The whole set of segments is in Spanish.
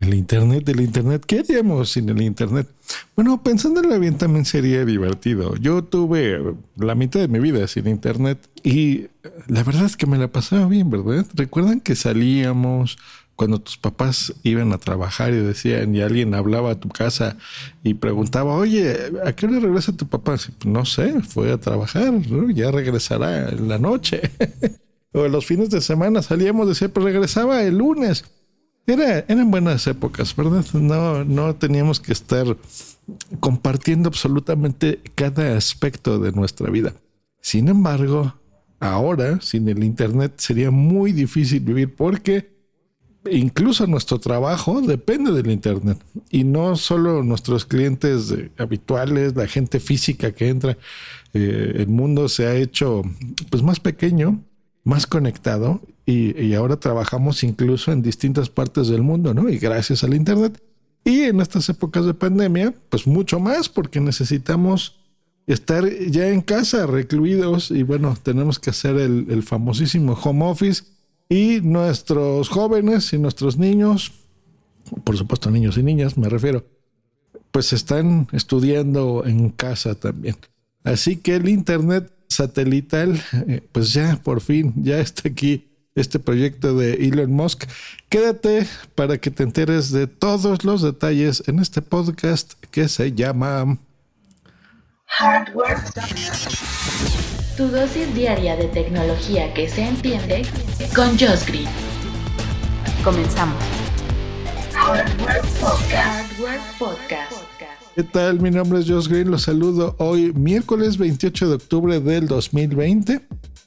El Internet, el Internet, ¿qué haríamos sin el Internet? Bueno, pensándolo bien también sería divertido. Yo tuve la mitad de mi vida sin Internet y la verdad es que me la pasaba bien, ¿verdad? ¿Recuerdan que salíamos cuando tus papás iban a trabajar y decían, y alguien hablaba a tu casa y preguntaba, oye, ¿a qué hora regresa tu papá? No sé, fue a trabajar, ya regresará en la noche. o los fines de semana salíamos, decía, pues regresaba el lunes. Era, eran buenas épocas, ¿verdad? No, no teníamos que estar compartiendo absolutamente cada aspecto de nuestra vida. Sin embargo, ahora, sin el Internet, sería muy difícil vivir porque incluso nuestro trabajo depende del Internet. Y no solo nuestros clientes habituales, la gente física que entra, eh, el mundo se ha hecho pues más pequeño más conectado y, ahora trabajamos incluso en distintas partes del mundo, ¿no? Y gracias al Internet. Y en estas épocas de pandemia, pues mucho más porque necesitamos estar ya en casa, recluidos y bueno, tenemos que hacer el, el famosísimo home office y nuestros jóvenes y nuestros niños, por supuesto niños y niñas me refiero, pues están estudiando en casa también. Así que el Internet satelital, eh, pues ya por fin, ya está aquí este proyecto de Elon Musk. Quédate para que te enteres de todos los detalles en este podcast que se llama Hardware. Tu dosis diaria de tecnología que se entiende con Josh Green. Comenzamos. Hardware Podcast. Hardware Podcast. ¿Qué tal? Mi nombre es Josh Green, los saludo hoy miércoles 28 de octubre del 2020.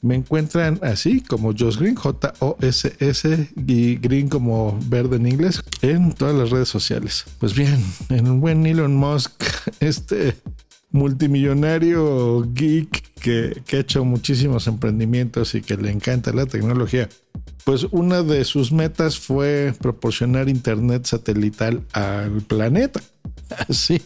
Me encuentran así como Josh Green, J-O-S-S y Green como verde en inglés en todas las redes sociales. Pues bien, en un buen Elon Musk, este multimillonario geek que, que ha hecho muchísimos emprendimientos y que le encanta la tecnología, pues una de sus metas fue proporcionar internet satelital al planeta. Así.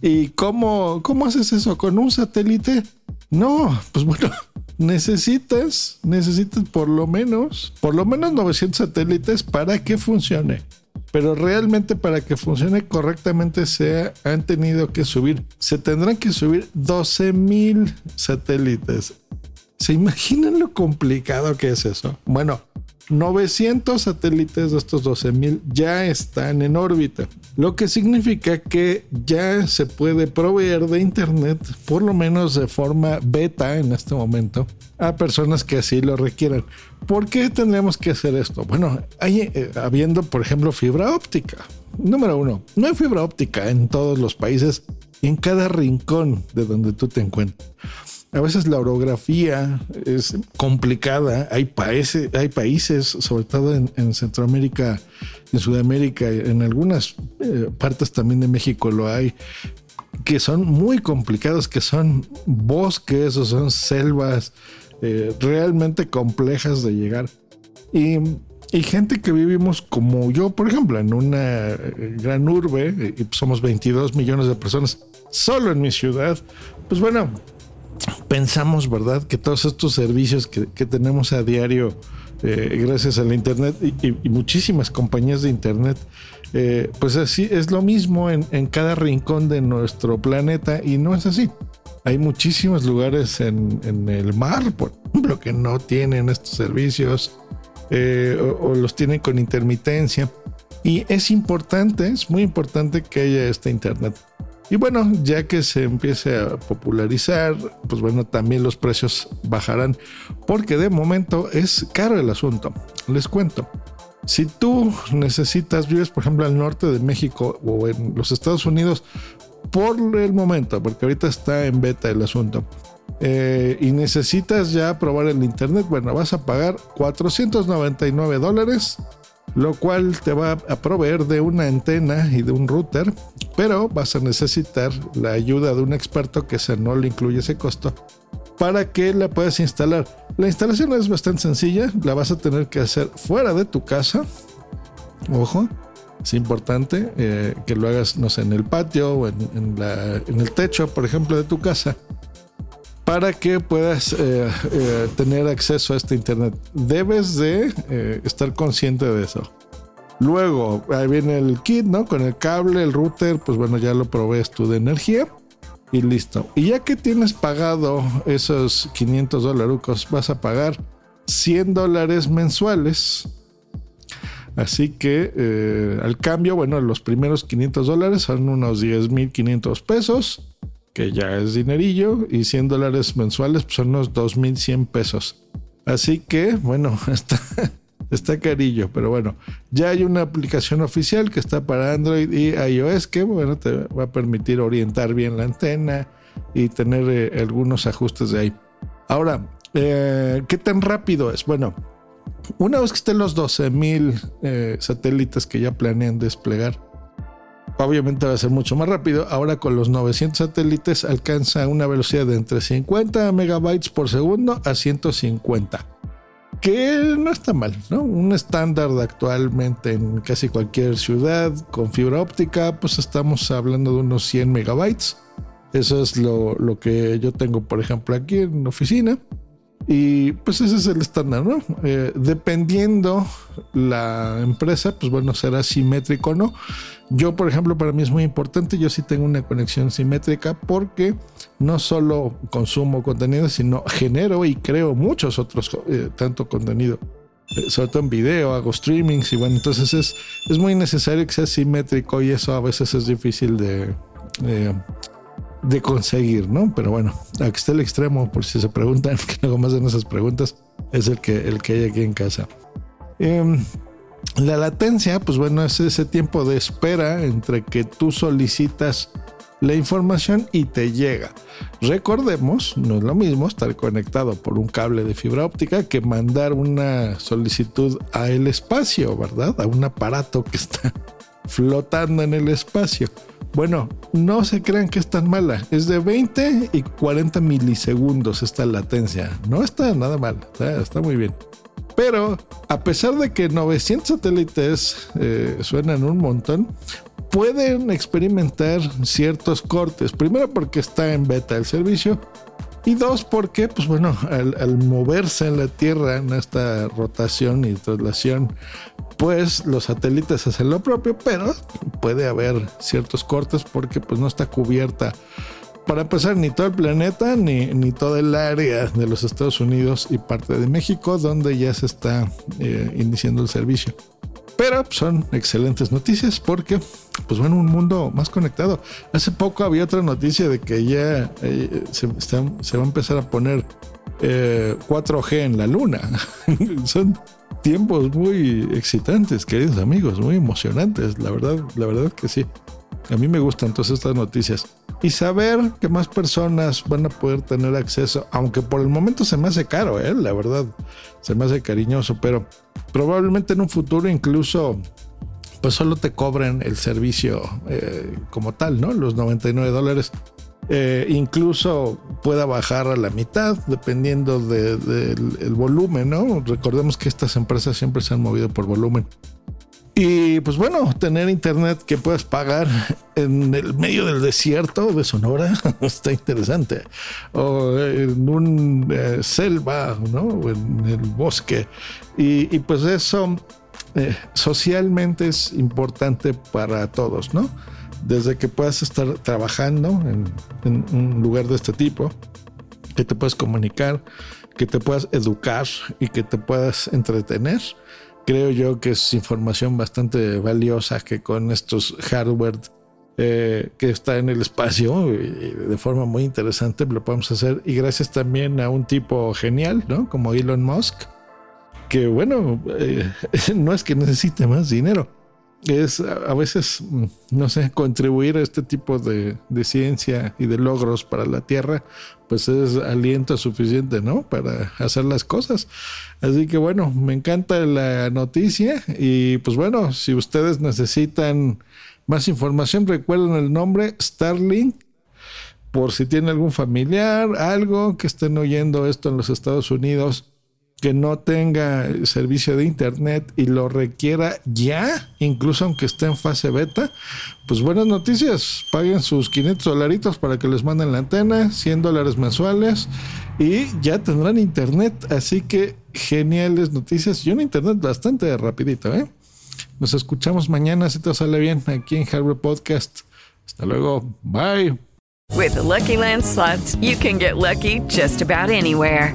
¿Y cómo, cómo haces eso? ¿Con un satélite? No, pues bueno, necesitas, necesitas por lo menos, por lo menos 900 satélites para que funcione. Pero realmente para que funcione correctamente se han tenido que subir, se tendrán que subir 12 mil satélites. ¿Se imaginan lo complicado que es eso? Bueno, 900 satélites de estos 12.000 ya están en órbita, lo que significa que ya se puede proveer de Internet, por lo menos de forma beta en este momento, a personas que así lo requieran. ¿Por qué tendríamos que hacer esto? Bueno, eh, habiendo, por ejemplo, fibra óptica. Número uno, no hay fibra óptica en todos los países, en cada rincón de donde tú te encuentras. A veces la orografía es complicada. Hay, países, hay países, sobre todo en, Centroamérica, en Sudamérica, en algunas eh, partes también de México lo hay, que son muy complicados, que son bosques o son selvas eh, realmente complejas de llegar. Y, y, gente que vivimos como yo, por ejemplo, en una eh, gran urbe, y somos 22 millones de personas solo en mi ciudad, pues bueno, pensamos, ¿verdad? Que todos estos servicios que, tenemos a diario eh, gracias a la Internet y, muchísimas compañías de Internet, eh, pues así es lo mismo en, cada rincón de nuestro planeta y no es así. Hay muchísimos lugares en, el mar, por ejemplo, que no tienen estos servicios eh, o los tienen con intermitencia. Y es importante, es muy importante que haya este Internet. Y bueno, ya que se empiece a popularizar, pues bueno, también los precios bajarán, porque de momento es caro el asunto. Les cuento. Si tú necesitas, vives por ejemplo al norte de México o en los Estados Unidos, por el momento, porque ahorita está en beta el asunto, eh, y necesitas ya probar el internet, bueno, vas a pagar 499 dólares lo cual te va a proveer de una antena y de un router, pero vas a necesitar la ayuda de un experto que se no le incluye ese costo para que la puedas instalar. La instalación es bastante sencilla, la vas a tener que hacer fuera de tu casa. Ojo, es importante eh, que lo hagas, no sé, en el patio o en, en, el techo, por ejemplo, de tu casa, para que puedas eh, eh, tener acceso a este internet. Debes de estar consciente de eso. Luego, ahí viene el kit, ¿no? Con el cable, el router, pues bueno, ya lo provees tú de energía y listo. Y ya que tienes pagado esos 500 dólares, vas a pagar 100 dólares mensuales. Así que eh, al cambio, bueno, los primeros 500 dólares son unos 10.500 pesos, que ya es dinerillo, y 100 dólares mensuales pues son unos 2.100 pesos. Así que, bueno, está, carillo, pero bueno, ya hay una aplicación oficial que está para Android y iOS que, bueno, te va a permitir orientar bien la antena y tener eh, algunos ajustes de ahí. Ahora, eh, ¿qué tan rápido es? Bueno, una vez que estén los 12.000 eh, satélites que ya planean desplegar, obviamente va a ser mucho más rápido. Ahora con los 900 satélites alcanza una velocidad de entre 50 megabytes por segundo a 150 que no está mal, ¿no? Un estándar actualmente en casi cualquier ciudad con fibra óptica, pues estamos hablando de unos 100 megabytes. Eso es lo, lo que yo tengo, por ejemplo, aquí en la oficina. Y pues ese es el estándar, ¿no? Eh, dependiendo la empresa, pues bueno, será simétrico o no. Yo, por ejemplo, para mí es muy importante, yo sí tengo una conexión simétrica porque no solo consumo contenido, sino genero y creo muchos otros, eh, tanto contenido, eh, sobre todo en video, hago streamings y bueno, entonces es, es muy necesario que sea simétrico y eso a veces es difícil de de conseguir, ¿no? Pero bueno, aquí está el extremo, por si se preguntan, que luego más de esas preguntas, es el que, el que hay aquí en casa. Em, la latencia, pues bueno, es ese tiempo de espera entre que tú solicitas la información y te llega. Recordemos, no es lo mismo estar conectado por un cable de fibra óptica que mandar una solicitud a el espacio, ¿verdad? A un aparato que está flotando en el espacio. Bueno, no se crean que es tan mala. Es de 20 y 40 milisegundos esta latencia. No está nada mal. Está, muy bien. Pero a pesar de que 900 satélites eh, suenan un montón, pueden experimentar ciertos cortes. Primero porque está en beta el servicio. Y dos, porque, pues bueno, al, al moverse en la Tierra, en esta rotación y traslación pues los satélites hacen lo propio, pero puede haber ciertos cortes porque pues no está cubierta para empezar ni todo el planeta ni, ni todo el área de los Estados Unidos y parte de México donde ya se está eh, iniciando el servicio. Pero son excelentes noticias porque, pues bueno, un mundo más conectado. Hace poco había otra noticia de que ya eh, se, va a empezar a poner 4G eh, en la luna. son tiempos muy excitantes, queridos amigos, muy emocionantes, la verdad, la verdad que sí. A mí me gustan todas estas noticias. Y saber que más personas van a poder tener acceso, aunque por el momento se me hace caro, ¿eh? la verdad, se me hace cariñoso, pero probablemente en un futuro incluso pues solo te cobren el servicio eh, como tal, ¿no? Los 99 dólares eh, incluso pueda bajar a la mitad dependiendo del volumen, ¿no? Recordemos que estas empresas siempre se han movido por volumen. Y pues bueno, tener internet que puedas pagar en el medio del desierto de Sonora está interesante. O en un eh, selva, ¿no? O en el bosque. Y, pues eso eh, socialmente es importante para todos, ¿no? desde que puedas estar trabajando en, un lugar de este tipo, que te puedas comunicar, que te puedas educar y que te puedas entretener. Creo yo que es información bastante valiosa que con estos hardware eh, que está en el espacio de forma muy interesante lo podemos hacer y gracias también a un tipo genial, ¿no? Como Elon Musk, que bueno, eh, no es que necesite más dinero, es a veces, mm, no sé, contribuir a este tipo de, de, ciencia y de logros para la Tierra, pues es aliento suficiente, ¿no? Para hacer las cosas. Así que bueno, me encanta la noticia y pues bueno, si ustedes necesitan más información, recuerden el nombre Starlink. Por si tienen algún familiar, algo que estén oyendo esto en los Estados Unidos que no tenga servicio de internet y lo requiera ya, incluso aunque esté en fase beta, pues buenas noticias. Paguen sus 500 dolaritos para que les manden la antena, 100 dólares mensuales y ya tendrán internet. Así que geniales noticias y un internet bastante rapidito, ¿eh? Nos escuchamos mañana si todo sale bien aquí en Hardware Podcast. Hasta luego. Bye. With Lucky Land slots, you can get lucky just about anywhere.